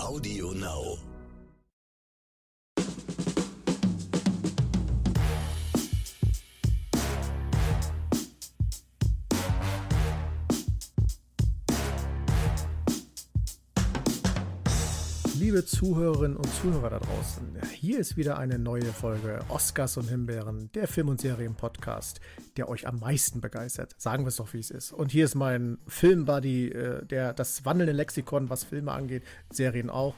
Audio Now. Liebe Zuhörerinnen und Zuhörer da draußen, hier ist wieder eine neue Folge Oscars und Himbeeren, der Film- und Serien-Podcast, der euch am meisten begeistert. Sagen wir es doch, wie es ist. Und hier ist mein Filmbuddy, äh, der das wandelnde Lexikon, was Filme angeht, Serien auch,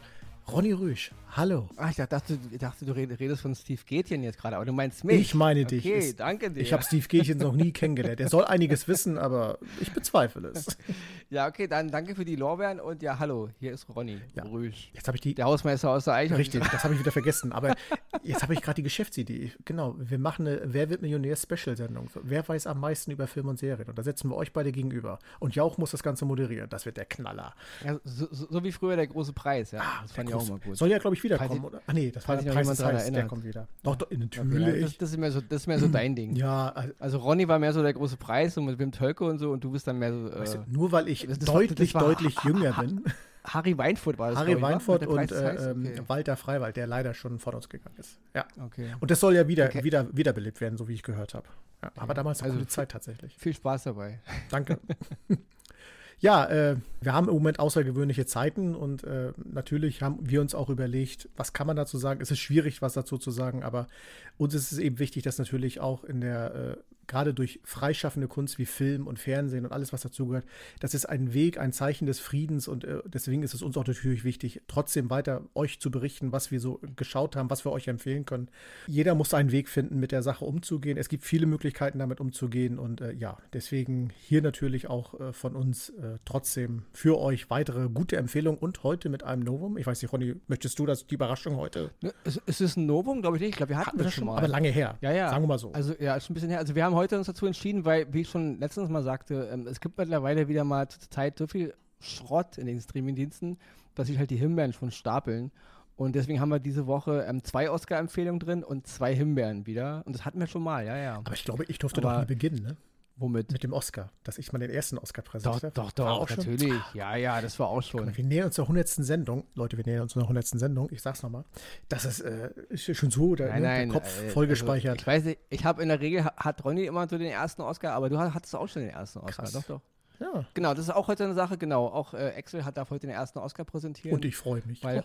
Ronny Rüsch. Hallo. Ah, ich dachte, ich dachte, du redest von Steve Gätchen jetzt gerade, aber du meinst mich. Ich meine dich. Okay, danke dir. Ich habe Steve Gätchen noch nie kennengelernt. Er soll einiges wissen, aber ich bezweifle es. Ja, okay, dann danke für die Lorbeeren und ja, hallo, hier ist Ronny Ja. Rüsch. Jetzt habe ich die. Der Hausmeister aus der Eichhörnchen. Richtig, das habe ich wieder vergessen. Aber jetzt habe ich gerade die Geschäftsidee. Genau, wir machen eine Wer wird Millionär-Special-Sendung. Wer weiß am meisten über Film und Serien? Und da setzen wir euch beide gegenüber. Und Jauch muss das Ganze moderieren. Das wird der Knaller. Ja, so, so, wie früher der große Preis, ja. Ah, das fand ich auch immer gut. Soll ja, glaube ich, wiederkommen, oder? Ah, nee, das war der Preis des Heißes, der kommt wieder. Doch, doch, natürlich. das, das, ist mehr so, das ist mehr so dein Ding. ja, also, Also Ronny war mehr so der große Preis und mit Wim Tölke und so und du bist dann mehr so. Äh, weißt du, nur weil ich das- das war- deutlich, war- deutlich jünger bin. Harry Weinfurt war das. Harry? Weinfurt und äh, okay. Walter Freiwald, der leider schon von uns gegangen ist. Ja. okay. Und das soll ja wieder, Okay. wieder wiederbelebt werden, so wie ich gehört habe. Ja, aber damals eine Also viel- Zeit tatsächlich. Viel Spaß dabei. Danke. ja, äh, wir haben im Moment außergewöhnliche Zeiten und äh, natürlich haben wir uns auch überlegt, was kann man dazu sagen. Es ist schwierig, was dazu zu sagen, aber uns ist es eben wichtig, dass natürlich auch in der, äh, gerade durch freischaffende Kunst wie Film und Fernsehen und alles, was dazugehört, das ist ein Weg, ein Zeichen des Friedens und äh, deswegen ist es uns auch natürlich wichtig, trotzdem weiter euch zu berichten, was wir so geschaut haben, was wir euch empfehlen können. Jeder muss einen Weg finden, mit der Sache umzugehen. Es gibt viele Möglichkeiten, damit umzugehen und äh, ja, deswegen hier natürlich auch äh, von uns äh, trotzdem für euch weitere gute Empfehlungen und heute mit einem Novum. Ich weiß nicht, Ronny, möchtest du das, die Überraschung heute? Ne, Es, es ist ein Novum, glaube ich nicht. Ich glaube, wir hatten, Hatten wir das schon mal. aber lange her. Ja, ja. Sagen wir mal so. Also ja, ist ein bisschen her. Also wir haben heute uns dazu entschieden, weil, wie ich schon letztens mal sagte, ähm, es gibt mittlerweile wieder mal zur Zeit so viel Schrott in den Streamingdiensten, dass sich halt die Himbeeren schon stapeln. Und deswegen haben wir diese Woche ähm, zwei Oscar-Empfehlungen drin und zwei Himbeeren wieder. Und das hatten wir schon mal, ja, ja. aber ich glaube, ich durfte aber- doch nie beginnen, ne? Womit? Mit dem Oscar, dass ich mal den ersten Oscar Doch, präsentiert doch, War doch, auch schon? natürlich. Ja, ja, das war auch schon. Wir nähern uns der 100. Sendung. Leute, wir nähern uns der 100. Sendung. Ich sag's nochmal. Das ist, äh, ist schon so, der, Nein, ne, nein. der Kopf äh, voll also, gespeichert. ich weiß nicht, ich habe in der Regel, ha- hat Ronny immer so den ersten Oscar, aber du ha- hattest auch schon den ersten Oscar. Krass. Doch, doch. ja. Genau, das ist auch heute eine Sache, genau. Auch äh, Axel hat darf heute den ersten Oscar präsentieren. Und ich freue mich. Weil,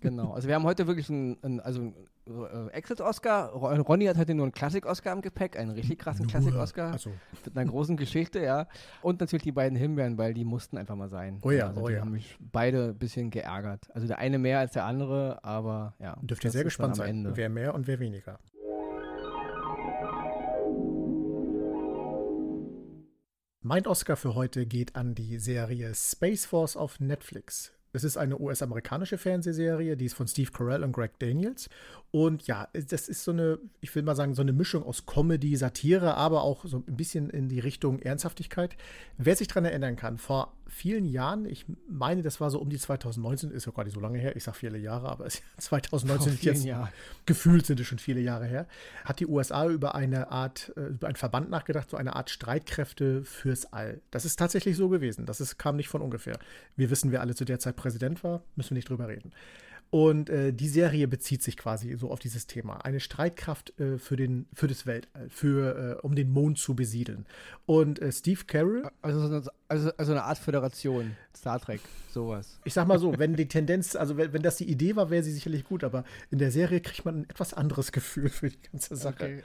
genau, also wir haben heute wirklich einen, einen also einen, äh, Axels-Oscar. Ro- Ronny hat heute nur einen Klassik-Oscar im Gepäck, einen richtig krassen Klassik-Oscar Also, mit einer großen Geschichte, ja. Und natürlich die beiden Himbeeren, weil die mussten einfach mal sein. Oh ja, also oh die ja. haben mich beide ein bisschen geärgert. Also der eine mehr als der andere, aber ja. dürft ihr sehr gespannt sein, Ende. wer mehr und wer weniger. Mein Oscar für heute geht an die Serie Space Force auf Netflix. Es ist eine US-amerikanische Fernsehserie, die ist von Steve Carell und Greg Daniels. Und ja, das ist so eine, ich will mal sagen, so eine Mischung aus Comedy, Satire, aber auch so ein bisschen in die Richtung Ernsthaftigkeit. Wer sich daran erinnern kann, vor vielen Jahren, ich meine, das war so um die 2019, ist ja gar nicht so lange her, ich sage viele Jahre, aber es ist 2019 Vor ist jetzt Jahren. gefühlt sind es schon viele Jahre her, hat die USA über eine Art, äh, über einen Verband nachgedacht, so eine Art Streitkräfte fürs All. Das ist tatsächlich so gewesen. Das ist, kam nicht von ungefähr. Wir wissen, wer alle zu der Zeit Präsident war, müssen wir nicht drüber reden. Und äh, die Serie bezieht sich quasi so auf dieses Thema. Eine Streitkraft äh, für, den, für das Weltall, für, äh, um den Mond zu besiedeln. Und äh, Steve Carroll, Also, also, also eine Art Föderation, Star Trek, sowas. ich sag mal so, wenn die Tendenz, also wenn, wenn das die Idee war, wäre sie sicherlich gut, aber in der Serie kriegt man ein etwas anderes Gefühl für die ganze Sache. Okay.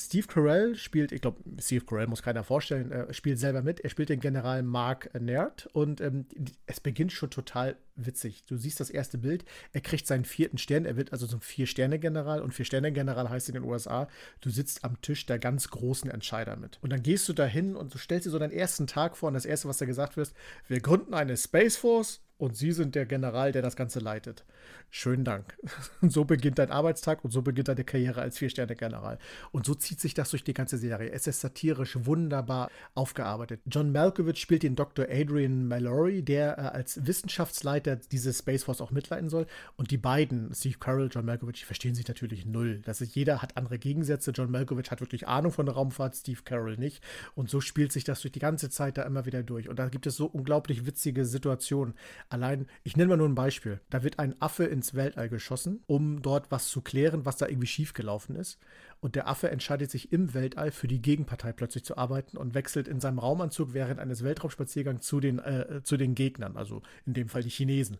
Steve Carell spielt, ich glaube, Steve Carell muss keiner vorstellen, äh, spielt selber mit. Er spielt den General Mark Naird und ähm, es beginnt schon total witzig. Du siehst das erste Bild, er kriegt seinen vierten Stern, er wird also zum Vier-Sterne-General und Vier-Sterne-General heißt in den USA, du sitzt am Tisch der ganz großen Entscheider mit. Und dann gehst du dahin und du stellst dir so deinen ersten Tag vor und das erste, was da gesagt wird, wir gründen eine Space Force und Sie sind der General, der das Ganze leitet. Schönen Dank. Und so beginnt dein Arbeitstag und so beginnt deine Karriere als Vier-Sterne-General. Und so zieht sich das durch die ganze Serie. Es ist satirisch wunderbar aufgearbeitet. John Malkovich spielt den Dr. Adrian Mallory, der äh, als Wissenschaftsleiter diese Space Force auch mitleiten soll. Und die beiden, Steve Carell, John Malkovich, verstehen sich natürlich null. Das ist, jeder hat andere Gegensätze. John Malkovich hat wirklich Ahnung von der Raumfahrt, Steve Carell nicht. Und so spielt sich das durch die ganze Zeit da immer wieder durch. Und da gibt es so unglaublich witzige Situationen. Allein, ich nenne mal nur ein Beispiel. Da wird ein Affe ins Weltall geschossen, um dort was zu klären, was da irgendwie schiefgelaufen ist. Und der Affe entscheidet sich im Weltall für die Gegenpartei plötzlich zu arbeiten und wechselt in seinem Raumanzug während eines Weltraumspaziergangs zu den, äh, zu den Gegnern, also in dem Fall die Chinesen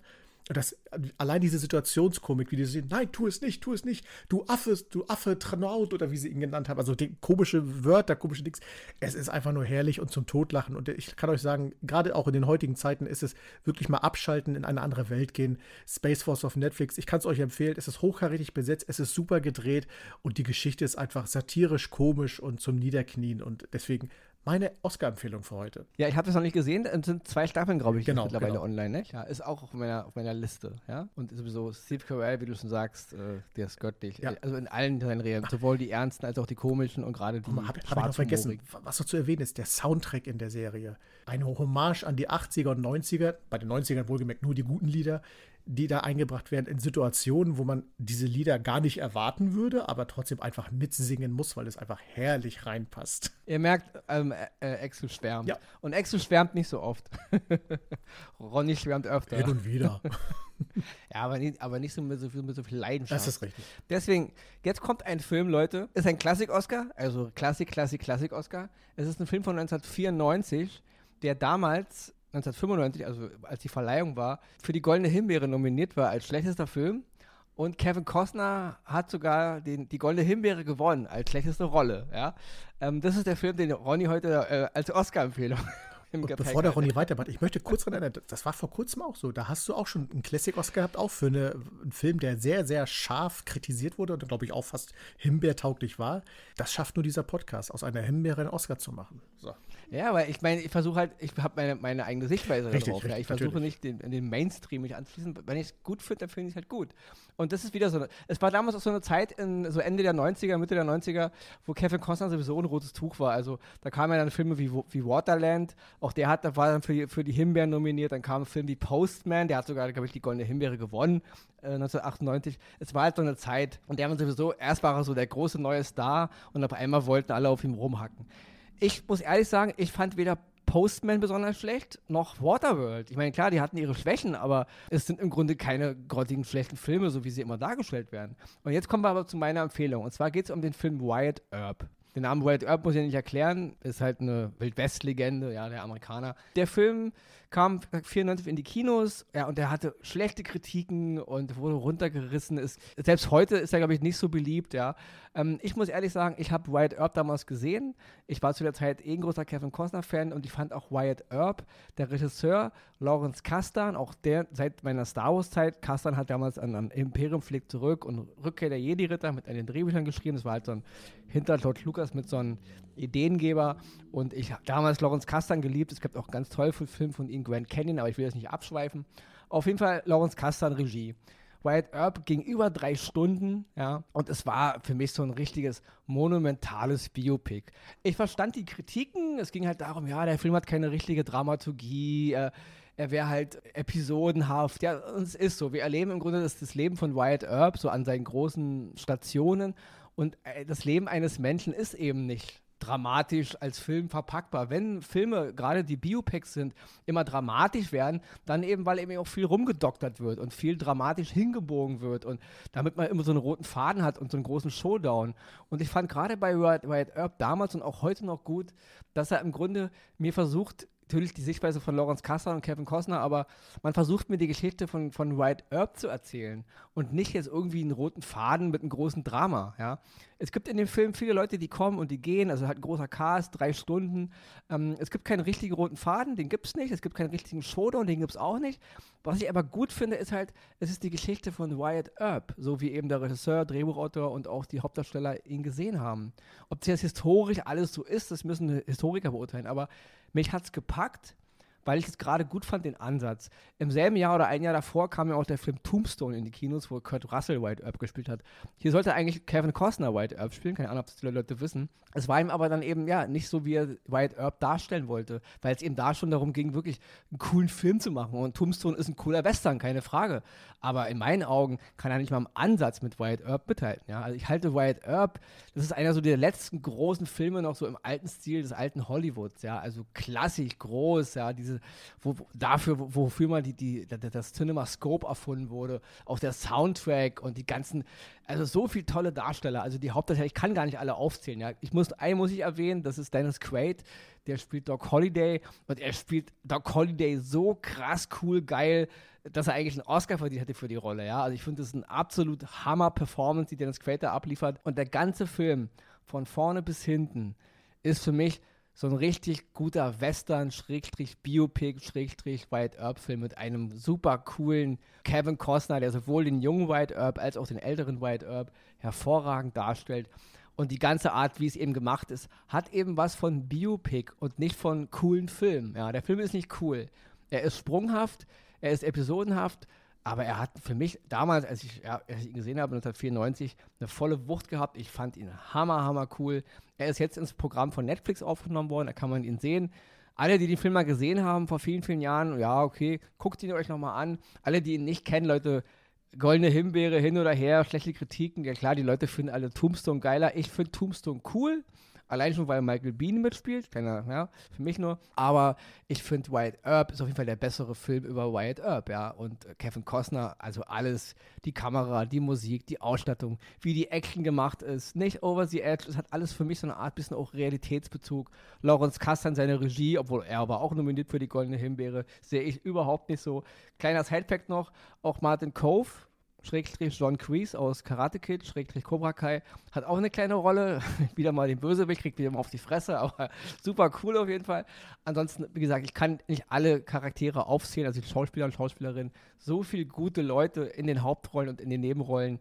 das, allein diese Situationskomik, wie die sehen, nein, tu es nicht, tu es nicht, du Affe, du Affe, Tranaut oder wie sie ihn genannt haben, also komische Wörter, komische Dings. Es ist einfach nur herrlich und zum Totlachen. Und ich kann euch sagen, gerade auch in den heutigen Zeiten ist es wirklich mal abschalten, in eine andere Welt gehen. Space Force auf Netflix, ich kann es euch empfehlen. Es ist hochkarätig besetzt, es ist super gedreht und die Geschichte ist einfach satirisch, komisch und zum Niederknien. Und deswegen meine Oscar-Empfehlung für heute. Ja, ich habe das noch nicht gesehen. Es sind zwei Staffeln, glaube ich, genau, mittlerweile genau. online. Ne? Ja, ist auch auf meiner, auf meiner Liste. Ja? Und sowieso Steve Carell, wie du schon sagst, äh, der ist göttlich. Ja. Also in allen seinen Reden, sowohl die ernsten als auch die komischen und gerade die Habe hab ich noch vergessen, was noch zu erwähnen ist, der Soundtrack in der Serie. Eine Hommage an die 80er und 90er, bei den 90ern wohlgemerkt nur die guten Lieder, die da eingebracht werden in Situationen, wo man diese Lieder gar nicht erwarten würde, aber trotzdem einfach mitsingen muss, weil es einfach herrlich reinpasst. Ihr merkt, ähm, äh, Axel schwärmt. Ja. Und Axel schwärmt nicht so oft. Ronny schwärmt öfter. Hin und wieder. ja, aber nicht, aber nicht so mit, so viel, mit so viel Leidenschaft. Das ist richtig. Deswegen, jetzt kommt ein Film, Leute. Ist ein Klassik-Oscar, also Klassik, Klassik, Klassik-Oscar. Es ist ein Film von 1994, der damals 1995, also als die Verleihung war, für die Goldene Himbeere nominiert war als schlechtester Film. Und Kevin Costner hat sogar den, die Goldene Himbeere gewonnen als schlechteste Rolle. Ja? Ähm, das ist der Film, den Ronny heute äh, als Oscar-Empfehlung im Und bevor der Ronny weitermacht, ich möchte kurz daran erinnern, das war vor kurzem auch so. Da hast du auch schon einen Classic-Oscar gehabt, auch für eine, einen Film, der sehr, sehr scharf kritisiert wurde und, glaube ich, auch fast himbeertauglich war. Das schafft nur dieser Podcast, aus einer Himbeere einen Oscar zu machen. So. Ja, weil ich meine, ich versuche halt, ich habe meine, meine eigene Sichtweise Richtig, darauf. ja. richtig, Ich versuche nicht den, den Mainstream mich anzuschließen. Wenn ich es gut finde, dann finde ich es halt gut. Und das ist wieder so, eine, es war damals auch so eine Zeit, in, so Ende der 90er, Mitte der 90er, wo Kevin Costner sowieso ein rotes Tuch war. Also da kamen ja dann Filme wie, wie Waterland, auch der hat, war dann für die, für die Himbeeren nominiert, dann kam ein Film wie Postman, der hat sogar, glaube ich, die Goldene Himbeere gewonnen. äh, 1998. Es war halt so eine Zeit, und der war sowieso, erst war er so der große neue Star und auf einmal wollten alle auf ihm rumhacken. Ich muss ehrlich sagen, ich fand weder Postman besonders schlecht, noch Waterworld. Ich meine, klar, die hatten ihre Schwächen, aber es sind im Grunde keine grottigen, schlechten Filme, so wie sie immer dargestellt werden. Und jetzt kommen wir aber zu meiner Empfehlung. Und zwar geht es um den Film Wyatt Earp. Den Namen Wyatt Earp muss ich ja nicht erklären, ist halt eine Wildwest-Legende, ja, der Amerikaner. Der Film kam 94 in die Kinos, ja, und der hatte schlechte Kritiken und wurde runtergerissen. Ist, selbst heute ist er, glaube ich, nicht so beliebt, ja. Ähm, ich muss ehrlich sagen, ich habe Wyatt Earp damals gesehen. Ich war zu der Zeit eh ein großer Kevin Costner-Fan und ich fand auch Wyatt Earp, der Regisseur, Lawrence Kasdan, auch der seit meiner Star Wars-Zeit, Kasdan hat damals an, an Imperium fliegt zurück und Rückkehr der Jedi-Ritter mit an Drehbüchern geschrieben. Das war halt so ein hinter George Lucas mit so einem Ideengeber und ich habe damals Lawrence Kasdan geliebt. Es gibt auch ganz toll viele Filme von ihm, Grand Canyon, aber ich will das nicht abschweifen. Auf jeden Fall Lawrence Kasdan Regie. Wyatt Earp ging über drei Stunden, ja, und es war für mich so ein richtiges monumentales Biopic. Ich verstand die Kritiken, es ging halt darum, ja, der Film hat keine richtige Dramaturgie, äh, er wäre halt episodenhaft, ja, und es ist so. Wir erleben im Grunde das, das Leben von Wyatt Earp so an seinen großen Stationen und äh, das Leben eines Menschen ist eben nicht dramatisch als Film verpackbar. Wenn Filme, gerade die Biopics sind, immer dramatisch werden, dann eben, weil eben auch viel rumgedoktert wird und viel dramatisch hingebogen wird und damit man immer so einen roten Faden hat und so einen großen Showdown. Und ich fand gerade bei Wyatt Earp damals und auch heute noch gut, dass er im Grunde mir versucht, natürlich die Sichtweise von Lawrence Kasser und Kevin Costner, aber man versucht mir die Geschichte von, von Wyatt Earp zu erzählen und nicht jetzt irgendwie einen roten Faden mit einem großen Drama, ja. Es gibt in dem Film viele Leute, die kommen und die gehen, also halt ein großer Cast, drei Stunden. Ähm, es gibt keinen richtigen roten Faden, den gibt es nicht. Es gibt keinen richtigen Showdown, den gibt es auch nicht. Was ich aber gut finde, ist halt, es ist die Geschichte von Wyatt Earp, so wie eben der Regisseur, Drehbuchautor und auch die Hauptdarsteller ihn gesehen haben. Ob das historisch alles so ist, das müssen Historiker beurteilen, aber mich hat es gepackt, weil ich es gerade gut fand, den Ansatz. Im selben Jahr oder ein Jahr davor kam ja auch der Film Tombstone in die Kinos, wo Kurt Russell White Earp gespielt hat. Hier sollte eigentlich Kevin Costner White Earp spielen, keine Ahnung, ob das viele Leute wissen. Es war ihm aber dann eben, ja, nicht so, wie er White Earp darstellen wollte, weil es eben da schon darum ging, wirklich einen coolen Film zu machen. Und Tombstone ist ein cooler Western, keine Frage. Aber in meinen Augen kann er nicht mal im Ansatz mit White Earp mithalten. Ja? Also ich halte White Earp, das ist einer so der letzten großen Filme noch so im alten Stil des alten Hollywoods. Ja? Also klassisch groß, ja, diese diese, wo, dafür, wo, wofür mal die, die, das CinemaScope erfunden wurde, auch der Soundtrack und die ganzen, also so viele tolle Darsteller, also die Hauptdarsteller, ich kann gar nicht alle aufzählen, ja. Ich muss, einen muss ich erwähnen, das ist Dennis Quaid, der spielt Doc Holiday und er spielt Doc Holiday so krass cool, geil, dass er eigentlich einen Oscar verdient hätte für die Rolle, ja. Also ich finde, das ist eine absolut Hammer-Performance, die Dennis Quaid da abliefert und der ganze Film von vorne bis hinten ist für mich so ein richtig guter Western, Schrägstrich, Biopic, Schrägstrich, White Earp-Film mit einem super coolen Kevin Costner, der sowohl den jungen White Earp als auch den älteren White Earp hervorragend darstellt. Und die ganze Art, wie es eben gemacht ist, hat eben was von Biopic und nicht von coolen Film. Ja, der Film ist nicht cool. Er ist sprunghaft, er ist episodenhaft, aber er hat für mich damals, als ich, ja, als ich ihn gesehen habe, 1994, eine volle Wucht gehabt. Ich fand ihn hammer, hammer cool. Er ist jetzt ins Programm von Netflix aufgenommen worden, da kann man ihn sehen. Alle, die den Film mal gesehen haben vor vielen, vielen Jahren, ja, okay, guckt ihn euch nochmal an. Alle, die ihn nicht kennen, Leute, Goldene Himbeere hin oder her, schlechte Kritiken. Ja klar, die Leute finden alle Tombstone geiler. Ich finde Tombstone cool. Allein schon, weil Michael Bean mitspielt. Keiner, ja, für mich nur. Aber ich finde, Wyatt Earp ist auf jeden Fall der bessere Film über Wyatt Earp, ja. Und Kevin Costner, also alles, die Kamera, die Musik, die Ausstattung, wie die Action gemacht ist, nicht over the edge. Es hat alles für mich so eine Art bisschen auch Realitätsbezug. Lawrence Kastan, seine Regie, obwohl er war auch nominiert für die Goldene Himbeere, sehe ich überhaupt nicht so. Kleiner Sidefact noch, auch Martin Cove, Schrägstrich John Kreese aus Karate Kid, Schrägstrich Cobra Kai, hat auch eine kleine Rolle. wieder mal den Bösewicht, kriegt wieder mal auf die Fresse, aber super cool auf jeden Fall. Ansonsten, wie gesagt, ich kann nicht alle Charaktere aufzählen, also die Schauspieler und Schauspielerinnen. So viele gute Leute in den Hauptrollen und in den Nebenrollen.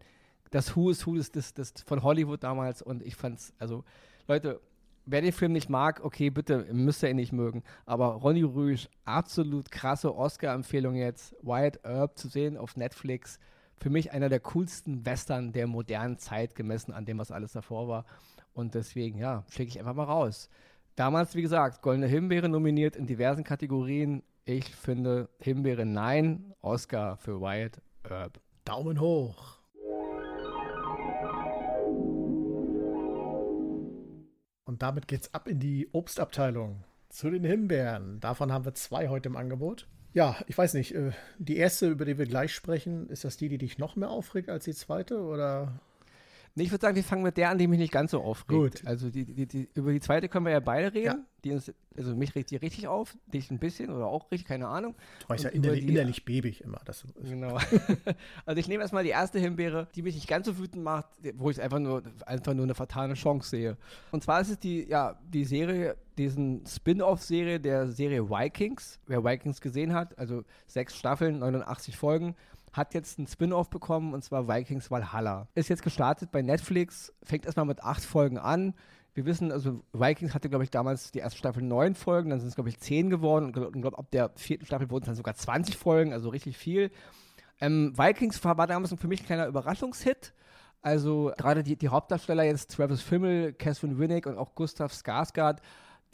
Das Who is Who ist das, das von Hollywood damals und ich fand's, also Leute, wer den Film nicht mag, okay, bitte, müsst ihr ihn nicht mögen. Aber Ronny Rüsch, absolut krasse Oscar-Empfehlung jetzt. Wyatt Earp zu sehen auf Netflix für mich einer der coolsten Western der modernen Zeit, gemessen an dem, was alles davor war. Und deswegen, ja, schicke ich einfach mal raus. Damals, wie gesagt, Goldene Himbeere nominiert in diversen Kategorien. Ich finde Himbeere nein, Oscar für Wyatt Earp. Daumen hoch. Und damit geht's ab in die Obstabteilung zu den Himbeeren. Davon haben wir zwei heute im Angebot. Ja, ich weiß nicht. Äh, die erste, über die wir gleich sprechen, ist das die, die dich noch mehr aufregt als die zweite? Oder Nee, ich würde sagen, wir fangen mit der an, die mich nicht ganz so aufregt. Gut. Also die, die, die, über die zweite können wir ja beide reden. Ja. Die uns, also mich regt die richtig auf, dich ein bisschen oder auch richtig, keine Ahnung. Du warst ja innerlich, innerlich bebig immer. Das genau. also ich nehme erstmal die erste Himbeere, die mich nicht ganz so wütend macht, wo ich einfach nur, einfach nur eine fatale Chance sehe. Und zwar ist es die, ja, die Serie, diesen Spin-off-Serie der Serie Vikings. Wer Vikings gesehen hat, also sechs Staffeln, 89 Folgen hat jetzt einen Spin-off bekommen und zwar Vikings Valhalla. Ist jetzt gestartet bei Netflix, fängt erstmal mit acht Folgen an. Wir wissen, also Vikings hatte, glaube ich, damals die erste Staffel neun Folgen, dann sind es, glaube ich, zehn geworden und, und glaube, ab der vierten Staffel wurden es dann sogar 20 Folgen, also richtig viel. Ähm, Vikings war, damals für mich ein kleiner Überraschungshit. Also gerade die, die Hauptdarsteller jetzt, Travis Fimmel, Catherine Winnick und auch Gustav Skarsgård,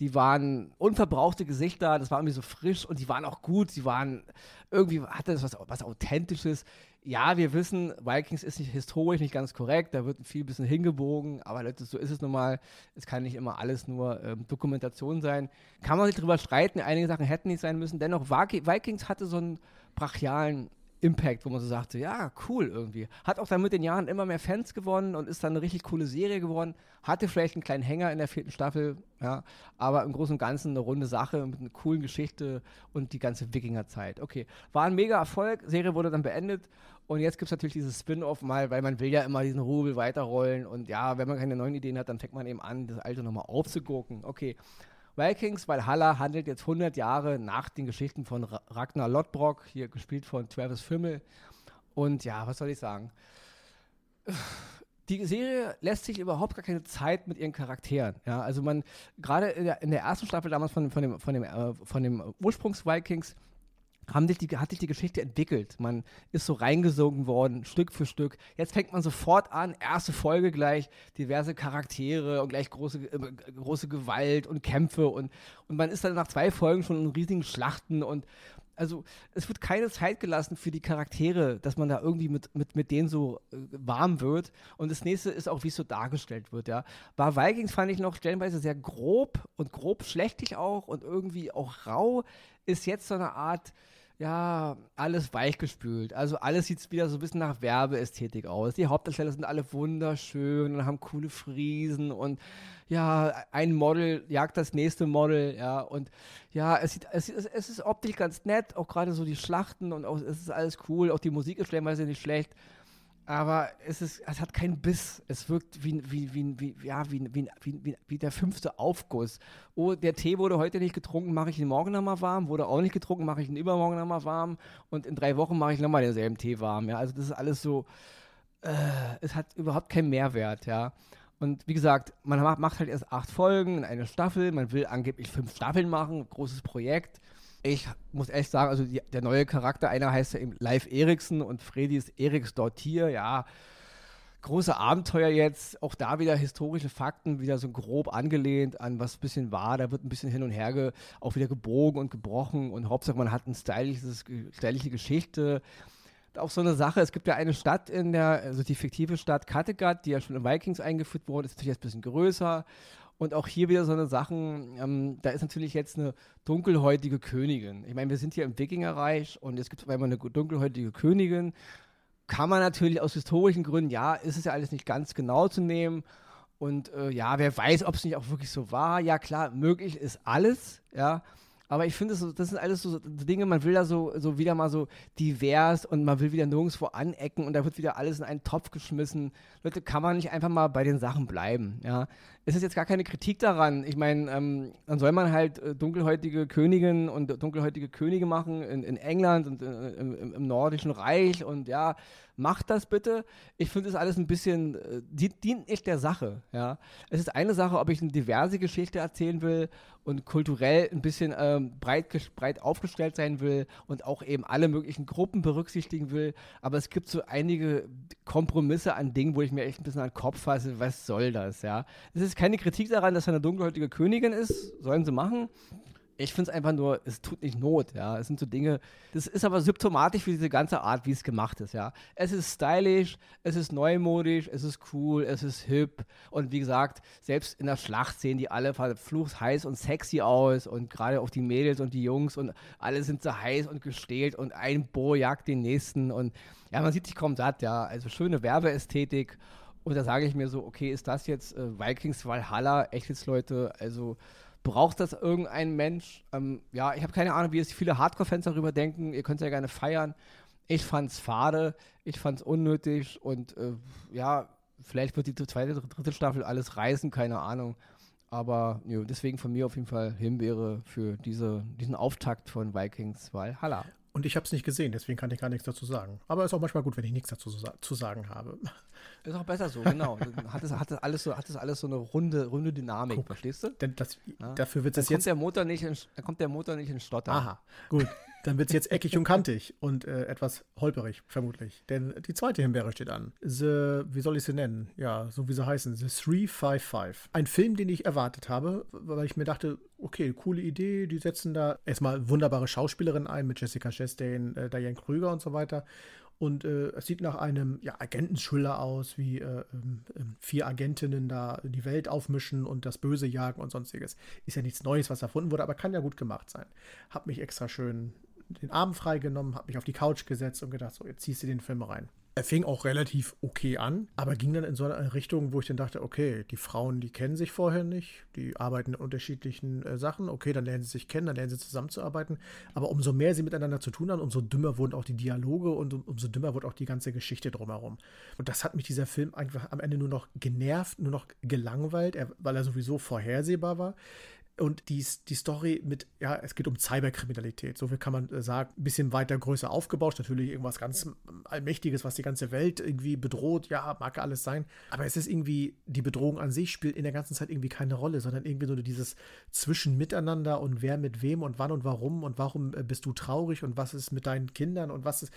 die waren unverbrauchte Gesichter, das war irgendwie so frisch und die waren auch gut, sie waren irgendwie, hatte das was, was Authentisches. Ja, wir wissen, Vikings ist nicht historisch nicht ganz korrekt, da wird viel bisschen hingebogen, aber Leute, so ist es nun mal. Es kann nicht immer alles nur ähm, Dokumentation sein. Kann man sich drüber streiten, einige Sachen hätten nicht sein müssen. Dennoch, Vikings hatte so einen brachialen Impact, wo man so sagte, ja, cool irgendwie. Hat auch dann mit den Jahren immer mehr Fans gewonnen und ist dann eine richtig coole Serie geworden. Hatte vielleicht einen kleinen Hänger in der vierten Staffel, ja, aber im Großen und Ganzen eine runde Sache mit einer coolen Geschichte und die ganze Wikingerzeit. Okay, war ein mega Erfolg. Serie wurde dann beendet und jetzt gibt es natürlich dieses Spin-off mal, weil man will ja immer diesen Rubel weiterrollen und ja, wenn man keine neuen Ideen hat, dann fängt man eben an, das alte nochmal aufzugucken. Okay, Vikings Valhalla handelt jetzt 100 Jahre nach den Geschichten von Ragnar Lodbrok, hier gespielt von Travis Fimmel. Und ja, was soll ich sagen? Die Serie lässt sich überhaupt gar keine Zeit mit ihren Charakteren. Ja, also man, gerade in der, in der ersten Staffel damals von, von dem, von dem, äh, von dem Ursprungs-Vikings, haben sich die, hat sich die Geschichte entwickelt. Man ist so reingesogen worden, Stück für Stück. Jetzt fängt man sofort an, erste Folge gleich, diverse Charaktere und gleich große, äh, große Gewalt und Kämpfe und, und man ist dann nach zwei Folgen schon in riesigen Schlachten und also es wird keine Zeit gelassen für die Charaktere, dass man da irgendwie mit, mit, mit denen so äh, warm wird. Und das nächste ist auch, wie es so dargestellt wird, ja. Bei Vikings fand ich noch stellenweise sehr grob und grob schlechtig auch und irgendwie auch rau. Ist jetzt so eine Art ja, alles weichgespült. Also alles sieht wieder so ein bisschen nach Werbeästhetik aus. Die Hauptdarsteller sind alle wunderschön und haben coole Friesen und ja, ein Model jagt das nächste Model, ja, und ja, es, sieht, es, es ist optisch ganz nett, auch gerade so die Schlachten und auch, es ist alles cool, auch die Musik ist stellenweise nicht schlecht aber es, ist, es hat keinen Biss. Es wirkt wie, der fünfte Aufguss. Oh, der Tee wurde heute nicht getrunken, mache ich ihn morgen nochmal warm. Wurde auch nicht getrunken, mache ich ihn übermorgen nochmal warm. Und in drei Wochen mache ich nochmal denselben Tee warm. Ja? Also das ist alles so, äh, es hat überhaupt keinen Mehrwert. Ja? Und wie gesagt, man macht halt erst acht Folgen in einer Staffel. Man will angeblich fünf Staffeln machen, großes Projekt ich muss echt sagen, also die, der neue Charakter, einer heißt ja eben Live Eriksen und Freddy ist Eriks Dortier, ja. Große Abenteuer jetzt, auch da wieder historische Fakten, wieder so grob angelehnt an was ein bisschen war. Da wird ein bisschen hin und her ge, auch wieder gebogen und gebrochen und Hauptsache man hat eine stylische, Geschichte auch so eine Sache. Es gibt ja eine Stadt in der, also die fiktive Stadt Kattegat, die ja schon in Vikings eingeführt wurde, ist natürlich jetzt ein bisschen größer und auch hier wieder so eine Sachen, ähm, da ist natürlich jetzt eine dunkelhäutige Königin. Ich meine, wir sind hier im Wikingerreich und es gibt einmal eine dunkelhäutige Königin. Kann man natürlich aus historischen Gründen, ja, ist es ja alles nicht ganz genau zu nehmen. Und äh, ja, wer weiß, ob es nicht auch wirklich so war. Ja, klar, möglich ist alles, ja. Aber ich finde, so, das sind alles so Dinge, man will da so, so wieder mal so divers und man will wieder nirgendwo anecken und da wird wieder alles in einen Topf geschmissen. Leute, kann man nicht einfach mal bei den Sachen bleiben, ja. Es ist jetzt gar keine Kritik daran. Ich meine, ähm, dann soll man halt äh, dunkelhäutige Königinnen und dunkelhäutige Könige machen in, in England und äh, im, im, Nordischen Reich und ja, macht das bitte. Ich finde das alles ein bisschen, äh, dient, nicht der Sache, ja. Es ist eine Sache, ob ich eine diverse Geschichte erzählen will und kulturell ein bisschen ähm, breit, breit aufgestellt sein will und auch eben alle möglichen Gruppen berücksichtigen will. Aber es gibt so einige Kompromisse an Dingen, wo ich mir echt ein bisschen an den Kopf fasse, was soll das, ja. Es ist keine Kritik daran, dass er eine dunkelhäutige Königin ist, sollen sie machen. Ich finde es einfach nur, es tut nicht Not, ja. Es sind so Dinge, das ist aber symptomatisch für diese ganze Art, wie es gemacht ist, ja. Es ist stylisch, es ist neumodisch, es ist cool, es ist hip und wie gesagt, selbst in der Schlacht sehen die alle verflucht heiß und sexy aus und gerade auch die Mädels und die Jungs und alle sind so heiß und gestählt und ein Bo jagt den nächsten und ja, man sieht sich kaum satt, ja. Also schöne Werbeästhetik und da sage ich mir so, okay, ist das jetzt äh, Vikings Valhalla, echt jetzt Leute, also braucht das irgendein Mensch? Ähm, ja, ich habe keine Ahnung, wie es viele Hardcore-Fans darüber denken. Ihr könnt es ja gerne feiern. Ich fand es fade, ich fand es unnötig und äh, ja, vielleicht wird die zweite, dritte Staffel alles reißen, keine Ahnung. Aber jo, deswegen von mir auf jeden Fall Himbeere für diese, diesen Auftakt von Vikings Valhalla. Und ich habe es nicht gesehen, deswegen kann ich gar nichts dazu sagen. Aber es ist auch manchmal gut, wenn ich nichts dazu zu sagen habe. Ist auch besser so, genau. hat, es, hat, es alles so, hat es alles so eine runde, runde Dynamik, Guck, verstehst du? Denn das, ja. Dafür wird es jetzt. Der Motor nicht in, dann kommt der Motor nicht in Stotter. Aha, gut. Dann wird es jetzt eckig und kantig und äh, etwas holperig, vermutlich. Denn die zweite Himbeere steht an. The, wie soll ich sie nennen? Ja, so wie sie heißen. The 355. Ein Film, den ich erwartet habe, weil ich mir dachte, okay, coole Idee. Die setzen da erstmal wunderbare Schauspielerinnen ein mit Jessica Chastain, äh, Diane Krüger und so weiter. Und äh, es sieht nach einem ja, Agenten-Thriller aus, wie äh, ähm, vier Agentinnen da die Welt aufmischen und das Böse jagen und sonstiges. Ist ja nichts Neues, was erfunden wurde, aber kann ja gut gemacht sein. Hab mich extra schön den Arm freigenommen, habe mich auf die Couch gesetzt und gedacht, so, jetzt ziehst du den Film rein. Er fing auch relativ okay an, aber ging dann in so eine Richtung, wo ich dann dachte, okay, die Frauen, die kennen sich vorher nicht, die arbeiten in unterschiedlichen äh, Sachen, okay, dann lernen sie sich kennen, dann lernen sie zusammenzuarbeiten, aber umso mehr sie miteinander zu tun haben, umso dümmer wurden auch die Dialoge und um, umso dümmer wurde auch die ganze Geschichte drumherum. Und das hat mich dieser Film einfach am Ende nur noch genervt, nur noch gelangweilt, er, weil er sowieso vorhersehbar war. Und die, die Story mit, ja, es geht um Cyberkriminalität. So viel kann man äh, sagen. Ein bisschen weiter, größer aufgebaut. Natürlich irgendwas ganz Allmächtiges, was die ganze Welt irgendwie bedroht. Ja, mag alles sein. Aber es ist irgendwie, die Bedrohung an sich spielt in der ganzen Zeit irgendwie keine Rolle, sondern irgendwie nur dieses Zwischenmiteinander und wer mit wem und wann und warum und warum äh, bist du traurig und was ist mit deinen Kindern und was ist.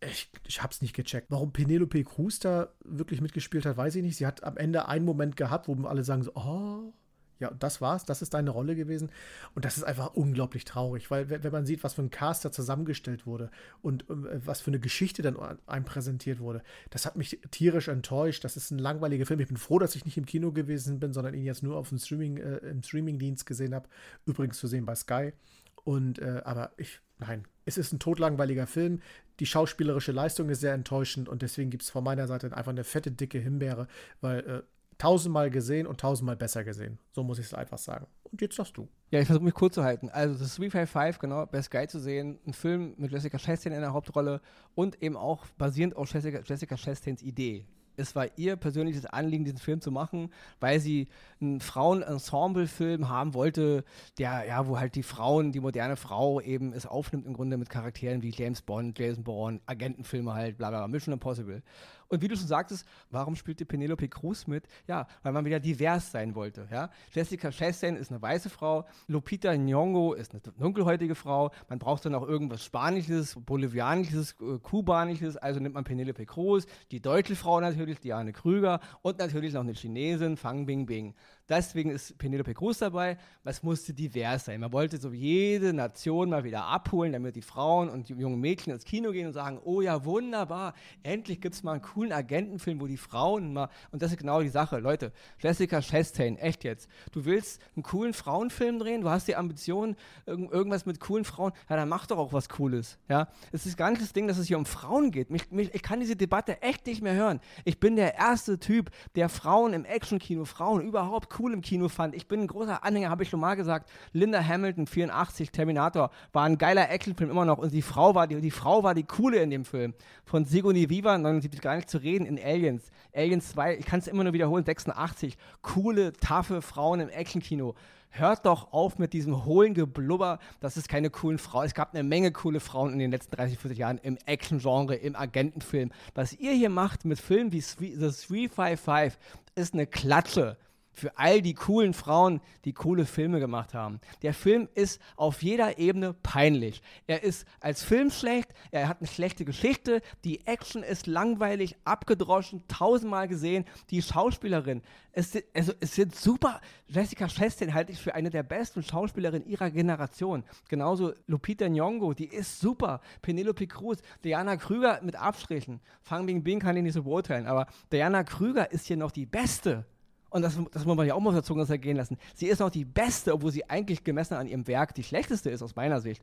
Ich, ich hab's nicht gecheckt. Warum Penelope Cruz da wirklich mitgespielt hat, weiß ich nicht. Sie hat am Ende einen Moment gehabt, wo alle sagen so, oh, Ja, das war's. Das ist deine Rolle gewesen. Und das ist einfach unglaublich traurig, weil wenn man sieht, was für ein Cast da zusammengestellt wurde und äh, was für eine Geschichte dann einem präsentiert wurde, das hat mich tierisch enttäuscht. Das ist ein langweiliger Film. Ich bin froh, dass ich nicht im Kino gewesen bin, sondern ihn jetzt nur auf dem Streaming, äh, im Streamingdienst gesehen habe. Übrigens zu sehen bei Sky. Und äh, aber ich, nein, es ist ein totlangweiliger Film. Die schauspielerische Leistung ist sehr enttäuschend und deswegen gibt es von meiner Seite einfach eine fette, dicke Himbeere, weil äh, tausendmal gesehen und tausendmal besser gesehen. So muss ich es einfach sagen. Und jetzt sagst du. Ja, ich versuche mich kurz zu halten. Also das 355, genau, Best Guy zu sehen. Ein Film mit Jessica Chastain in der Hauptrolle und eben auch basierend auf Jessica, Jessica Chastains Idee es war ihr persönliches Anliegen, diesen Film zu machen, weil sie einen Frauen-Ensemble-Film haben wollte, der, ja, wo halt die Frauen, die moderne Frau eben es aufnimmt im Grunde mit Charakteren wie James Bond, Jason Bourne, Agentenfilme halt, bla bla, Mission Impossible. Und wie du schon sagtest, warum spielte Penelope Cruz mit? Ja, weil man wieder divers sein wollte. Ja? Jessica Chastain ist eine weiße Frau, Lupita Nyong'o ist eine dunkelhäutige Frau. Man braucht dann auch irgendwas Spanisches, Bolivianisches, äh, Kubanisches. Also nimmt man Penelope Cruz, die deutsche Frau natürlich, Diane Krüger und natürlich noch eine Chinesin, Fang Bingbing. Deswegen ist Penelope Cruz dabei. Was musste divers sein? Man wollte so jede Nation mal wieder abholen, damit die Frauen und die jungen Mädchen ins Kino gehen und sagen: Oh ja, wunderbar, endlich gibt es mal einen coolen Agentenfilm, wo die Frauen mal. Und das ist genau die Sache. Leute, Jessica Chastain, echt jetzt. Du willst einen coolen Frauenfilm drehen, du hast die Ambition, irgendwas mit coolen Frauen. Ja, dann mach doch auch was Cooles. Ja, es ist gar nicht das Ding, dass es hier um Frauen geht. Mich, mich, ich kann diese Debatte echt nicht mehr hören. Ich bin der erste Typ, der Frauen im Actionkino, Frauen überhaupt cool im Kino fand. Ich bin ein großer Anhänger, habe ich schon mal gesagt. Linda Hamilton, 84, Terminator, war ein geiler Actionfilm immer noch. Und die Frau war die, die Frau war die coole in dem Film. Von Sigourney Viva, 79 gar nicht zu reden, in Aliens. Aliens 2, ich kann es immer nur wiederholen, 86. Coole, taffe Frauen im Actionkino hört doch auf mit diesem hohlen Geblubber, das ist keine coolen Frauen. Es gab eine Menge coole Frauen in den letzten 30, 40 Jahren im Action-Genre, im Agentenfilm. Was ihr hier macht mit Filmen wie The 355 ist eine Klatsche für all die coolen Frauen, die coole Filme gemacht haben. Der Film ist auf jeder Ebene peinlich. Er ist als Film schlecht, er hat eine schlechte Geschichte, die Action ist langweilig, abgedroschen, tausendmal gesehen. Die Schauspielerin, es, also, es sind super. Jessica Chastain halte ich für eine der besten Schauspielerinnen ihrer Generation. Genauso Lupita Nyong'o, die ist super. Penelope Cruz, Diana Krüger mit Abstrichen. Fang Bing Bing kann ich nicht so beurteilen, aber Diana Krüger ist hier noch die beste und das, das muss man ja auch mal auf der Zunge zergehen lassen, sie ist noch die beste, obwohl sie eigentlich gemessen an ihrem Werk die schlechteste ist aus meiner Sicht.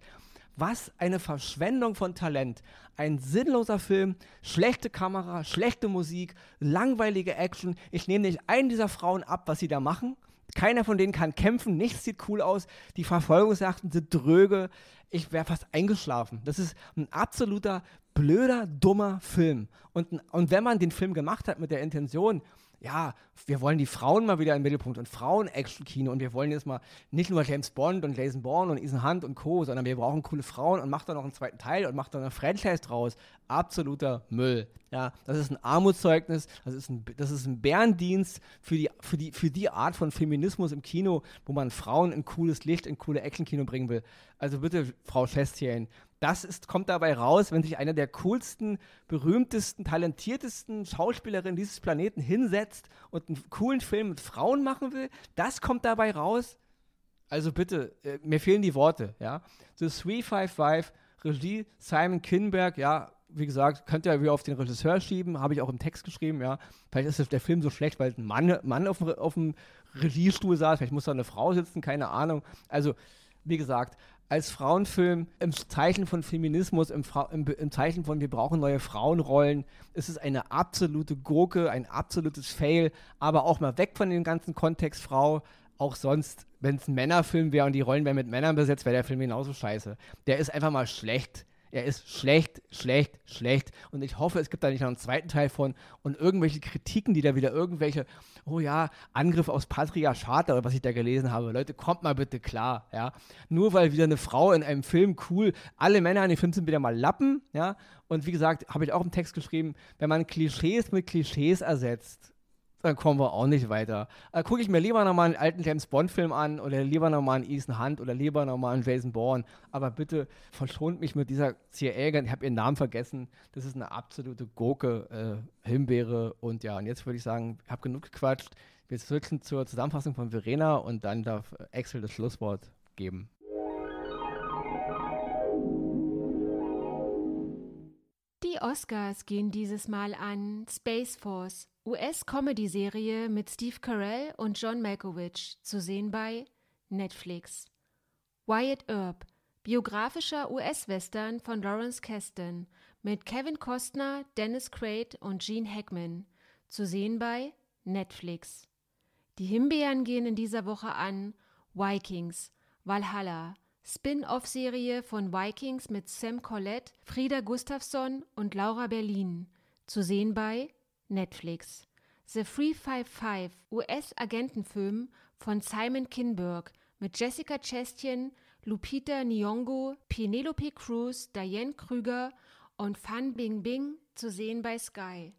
Was eine Verschwendung von Talent. Ein sinnloser Film, schlechte Kamera, schlechte Musik, langweilige Action. Ich nehme nicht einen dieser Frauen ab, was sie da machen. Keiner von denen kann kämpfen, nichts sieht cool aus. Die Verfolgungsjachten sind dröge. Ich wäre fast eingeschlafen. Das ist ein absoluter blöder, dummer Film. Und, und wenn man den Film gemacht hat mit der Intention, ja, wir wollen die Frauen mal wieder im Mittelpunkt und Frauen-Action-Kino und wir wollen jetzt mal nicht nur James Bond und Jason Bourne und Ethan Hunt und Co., sondern wir brauchen coole Frauen und macht da noch einen zweiten Teil und macht da eine Franchise draus. Absoluter Müll. Ja, das ist ein Armutszeugnis, das ist ein, das ist ein Bärendienst für die, für, die, für die Art von Feminismus im Kino, wo man Frauen in cooles Licht, in coole Action-Kino bringen will. Also bitte, Frau Schästchen, das ist, kommt dabei raus, wenn sich einer der coolsten, berühmtesten, talentiertesten Schauspielerinnen dieses Planeten hinsetzt und einen coolen Film mit Frauen machen will. Das kommt dabei raus. Also bitte, äh, mir fehlen die Worte, ja. The 355, Regie Simon Kinberg, ja, wie gesagt, könnt ihr wieder auf den Regisseur schieben, habe ich auch im Text geschrieben, ja. Vielleicht ist der Film so schlecht, weil ein Mann, Mann auf, auf dem Regiestuhl saß, vielleicht muss da eine Frau sitzen, keine Ahnung. Also, wie gesagt, als Frauenfilm im Zeichen von Feminismus, im, im, im, Zeichen von wir brauchen neue Frauenrollen, ist es eine absolute Gurke, ein absolutes Fail, aber auch mal weg von dem ganzen Kontext Frau. Auch sonst, wenn es ein Männerfilm wäre und die Rollen wären mit Männern besetzt, wäre der Film genauso scheiße. Der ist einfach mal schlecht. Er ist schlecht, schlecht, schlecht. Und ich hoffe, es gibt da nicht noch einen zweiten Teil von und irgendwelche Kritiken, die da wieder irgendwelche, oh ja, Angriff aufs Patriarchat oder was ich da gelesen habe. Leute, kommt mal bitte klar, ja. Nur weil wieder eine Frau in einem Film cool, alle Männer in dem Film sind wieder mal Lappen, ja. Und wie gesagt, habe ich auch im Text geschrieben, wenn man Klischees mit Klischees ersetzt, dann kommen wir auch nicht weiter. Äh, Gucke ich mir lieber nochmal einen alten James Bond-Film an oder lieber nochmal einen Ethan Hunt oder lieber nochmal einen Jason Bourne. Aber bitte verschont mich mit dieser CIA, ich habe ihren Namen vergessen. Das ist eine absolute Gurke, äh, Himbeere. Und ja, und jetzt würde ich sagen, ich habe genug gequatscht. Wir switchen zur Zusammenfassung von Verena und dann darf Axel das Schlusswort geben. Die Oscars gehen dieses Mal an Space Force, US-Comedy-Serie mit Steve Carell und John Malkovich, zu sehen bei Netflix. Wyatt Earp, biografischer US-Western von Lawrence Kasdan mit Kevin Costner, Dennis Quaid und Gene Hackman, zu sehen bei Netflix. Die Himbeeren gehen in dieser Woche an Vikings, Valhalla, Spin-off-Serie von Vikings mit Sam Collette, Frieda Gustafsson und Laura Berlin, zu sehen bei Netflix. The 355, US-Agentenfilm von Simon Kinberg mit Jessica Chastain, Lupita Nyong'o, Penelope Cruz, Diane Krüger und Fan Bingbing, zu sehen bei Sky.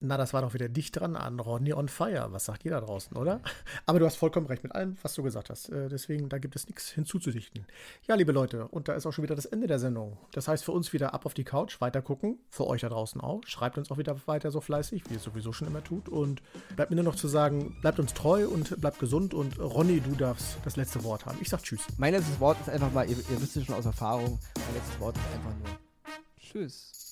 Na, das war doch wieder dicht dran an Ronny on Fire. Was sagt ihr da draußen, oder? Aber du hast vollkommen recht mit allem, was du gesagt hast. Äh, deswegen, da gibt es nichts hinzuzudichten. Ja, liebe Leute, und da ist auch schon wieder das Ende der Sendung. Das heißt für uns wieder ab auf die Couch, weiter gucken. Für euch da draußen auch. Schreibt uns auch wieder weiter so fleißig, wie ihr es sowieso schon immer tut. Und bleibt mir nur noch zu sagen, bleibt uns treu und bleibt gesund. Und Ronny, du darfst das letzte Wort haben. Ich sag Tschüss. Mein letztes Wort ist einfach mal, ihr, ihr wisst es schon aus Erfahrung, mein letztes Wort ist einfach nur Tschüss.